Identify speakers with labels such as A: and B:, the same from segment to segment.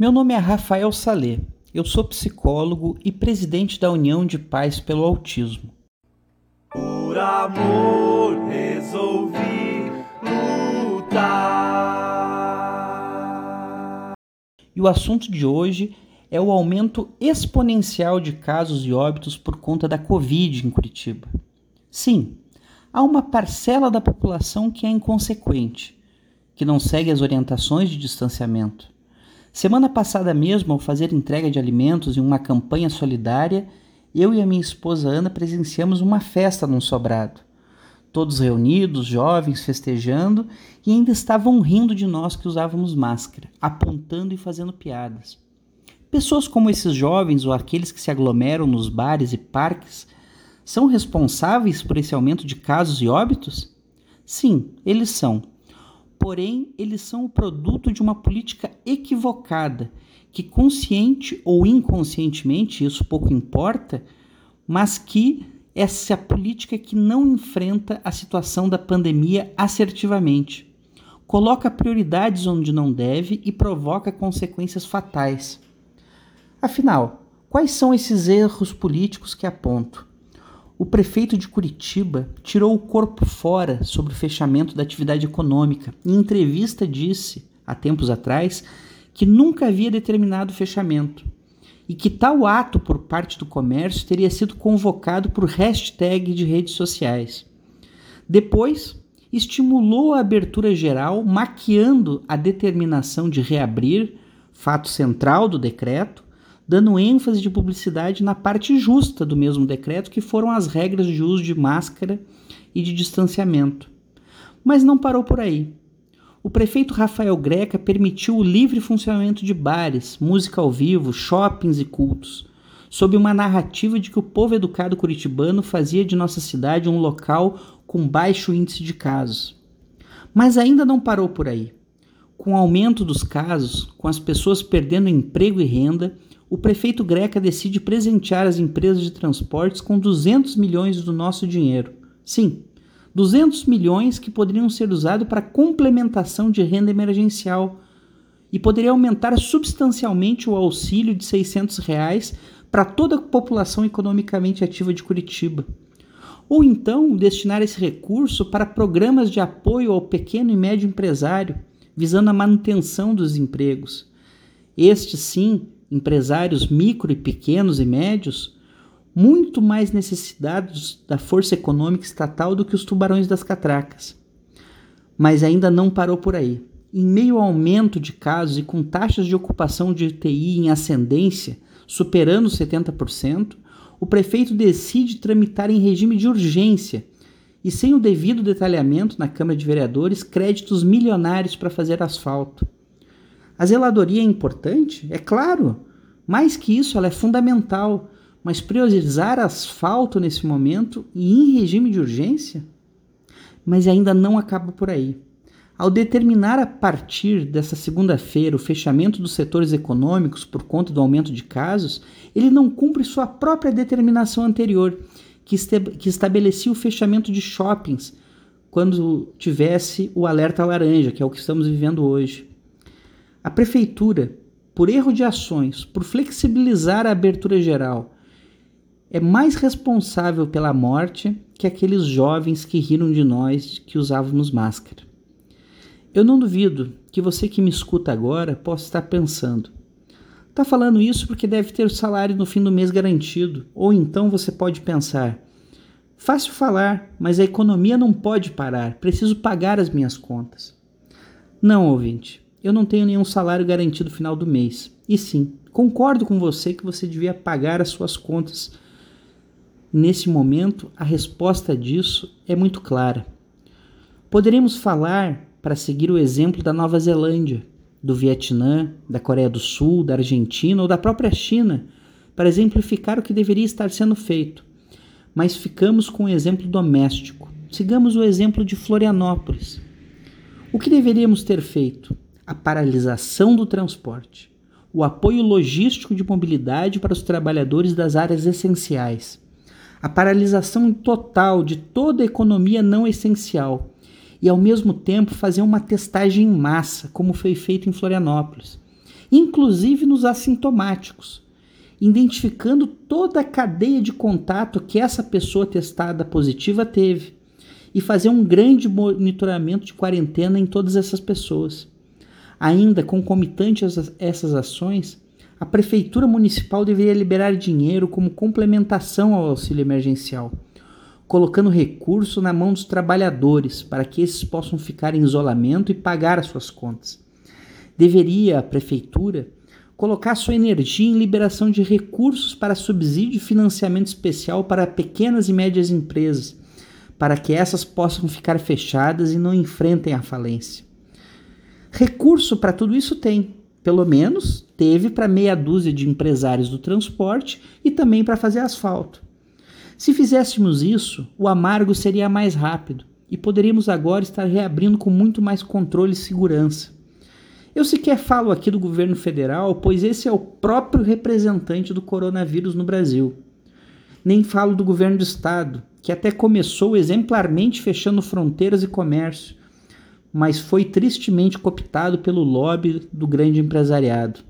A: Meu nome é Rafael Salê. Eu sou psicólogo e presidente da União de Pais pelo Autismo.
B: Por amor resolvi lutar.
A: E o assunto de hoje é o aumento exponencial de casos e óbitos por conta da Covid em Curitiba. Sim, há uma parcela da população que é inconsequente, que não segue as orientações de distanciamento Semana passada mesmo, ao fazer entrega de alimentos em uma campanha solidária, eu e a minha esposa Ana presenciamos uma festa num sobrado. Todos reunidos, jovens, festejando e ainda estavam rindo de nós que usávamos máscara, apontando e fazendo piadas. Pessoas como esses jovens ou aqueles que se aglomeram nos bares e parques são responsáveis por esse aumento de casos e óbitos? Sim, eles são porém eles são o produto de uma política equivocada, que consciente ou inconscientemente, isso pouco importa, mas que essa política que não enfrenta a situação da pandemia assertivamente. Coloca prioridades onde não deve e provoca consequências fatais. Afinal, quais são esses erros políticos que aponto? O prefeito de Curitiba tirou o corpo fora sobre o fechamento da atividade econômica. Em entrevista disse, há tempos atrás, que nunca havia determinado o fechamento e que tal ato por parte do comércio teria sido convocado por hashtag de redes sociais. Depois, estimulou a abertura geral, maquiando a determinação de reabrir, fato central do decreto, dando ênfase de publicidade na parte justa do mesmo decreto, que foram as regras de uso de máscara e de distanciamento. Mas não parou por aí. O prefeito Rafael Greca permitiu o livre funcionamento de bares, música ao vivo, shoppings e cultos, sob uma narrativa de que o povo educado curitibano fazia de nossa cidade um local com baixo índice de casos. Mas ainda não parou por aí. Com o aumento dos casos, com as pessoas perdendo emprego e renda, o prefeito Greca decide presentear as empresas de transportes com 200 milhões do nosso dinheiro. Sim, 200 milhões que poderiam ser usados para complementação de renda emergencial e poderia aumentar substancialmente o auxílio de 600 reais para toda a população economicamente ativa de Curitiba. Ou então destinar esse recurso para programas de apoio ao pequeno e médio empresário, visando a manutenção dos empregos. Este sim empresários micro e pequenos e médios, muito mais necessitados da força econômica estatal do que os tubarões das catracas. Mas ainda não parou por aí. Em meio ao aumento de casos e com taxas de ocupação de UTI em ascendência, superando 70%, o prefeito decide tramitar em regime de urgência e sem o devido detalhamento na Câmara de Vereadores créditos milionários para fazer asfalto. A zeladoria é importante? É claro. Mais que isso, ela é fundamental. Mas priorizar asfalto nesse momento e em regime de urgência? Mas ainda não acaba por aí. Ao determinar a partir dessa segunda-feira o fechamento dos setores econômicos por conta do aumento de casos, ele não cumpre sua própria determinação anterior, que, que estabelecia o fechamento de shoppings quando tivesse o alerta laranja, que é o que estamos vivendo hoje. A prefeitura, por erro de ações, por flexibilizar a abertura geral, é mais responsável pela morte que aqueles jovens que riram de nós que usávamos máscara. Eu não duvido que você que me escuta agora possa estar pensando: está falando isso porque deve ter o salário no fim do mês garantido. Ou então você pode pensar: fácil falar, mas a economia não pode parar, preciso pagar as minhas contas. Não, ouvinte eu não tenho nenhum salário garantido no final do mês. E sim, concordo com você que você devia pagar as suas contas. Nesse momento, a resposta disso é muito clara. Poderemos falar, para seguir o exemplo da Nova Zelândia, do Vietnã, da Coreia do Sul, da Argentina ou da própria China, para exemplificar o que deveria estar sendo feito. Mas ficamos com o exemplo doméstico. Sigamos o exemplo de Florianópolis. O que deveríamos ter feito? A paralisação do transporte, o apoio logístico de mobilidade para os trabalhadores das áreas essenciais, a paralisação total de toda a economia não essencial e, ao mesmo tempo, fazer uma testagem em massa, como foi feito em Florianópolis, inclusive nos assintomáticos, identificando toda a cadeia de contato que essa pessoa testada positiva teve e fazer um grande monitoramento de quarentena em todas essas pessoas. Ainda concomitante a essas ações, a Prefeitura Municipal deveria liberar dinheiro como complementação ao auxílio emergencial, colocando recurso na mão dos trabalhadores para que esses possam ficar em isolamento e pagar as suas contas. Deveria a Prefeitura colocar sua energia em liberação de recursos para subsídio e financiamento especial para pequenas e médias empresas, para que essas possam ficar fechadas e não enfrentem a falência. Recurso para tudo isso tem, pelo menos teve para meia dúzia de empresários do transporte e também para fazer asfalto. Se fizéssemos isso, o amargo seria mais rápido e poderíamos agora estar reabrindo com muito mais controle e segurança. Eu sequer falo aqui do governo federal, pois esse é o próprio representante do coronavírus no Brasil. Nem falo do governo do estado, que até começou exemplarmente fechando fronteiras e comércio, mas foi tristemente cooptado pelo lobby do grande empresariado.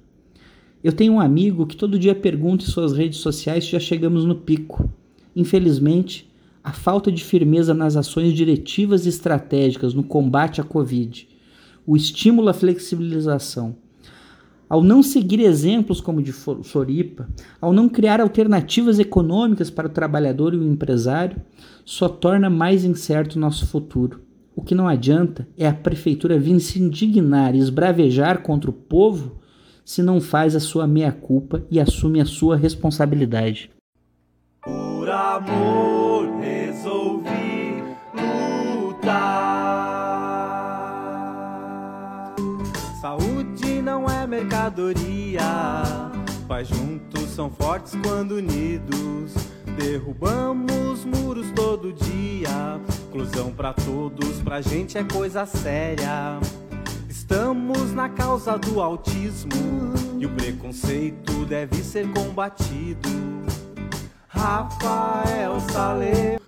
A: Eu tenho um amigo que todo dia pergunta em suas redes sociais se já chegamos no pico. Infelizmente, a falta de firmeza nas ações diretivas e estratégicas no combate à Covid, o estímulo à flexibilização, ao não seguir exemplos como o de Floripa, ao não criar alternativas econômicas para o trabalhador e o empresário, só torna mais incerto o nosso futuro. O que não adianta é a prefeitura vir se indignar e esbravejar contra o povo se não faz a sua meia-culpa e assume a sua responsabilidade.
B: Por amor resolvi. Saúde não é mercadoria. Juntos são fortes quando unidos. Derrubamos muros todo dia. Inclusão para todos, pra gente é coisa séria. Estamos na causa do autismo e o preconceito deve ser combatido. Rafael Salema.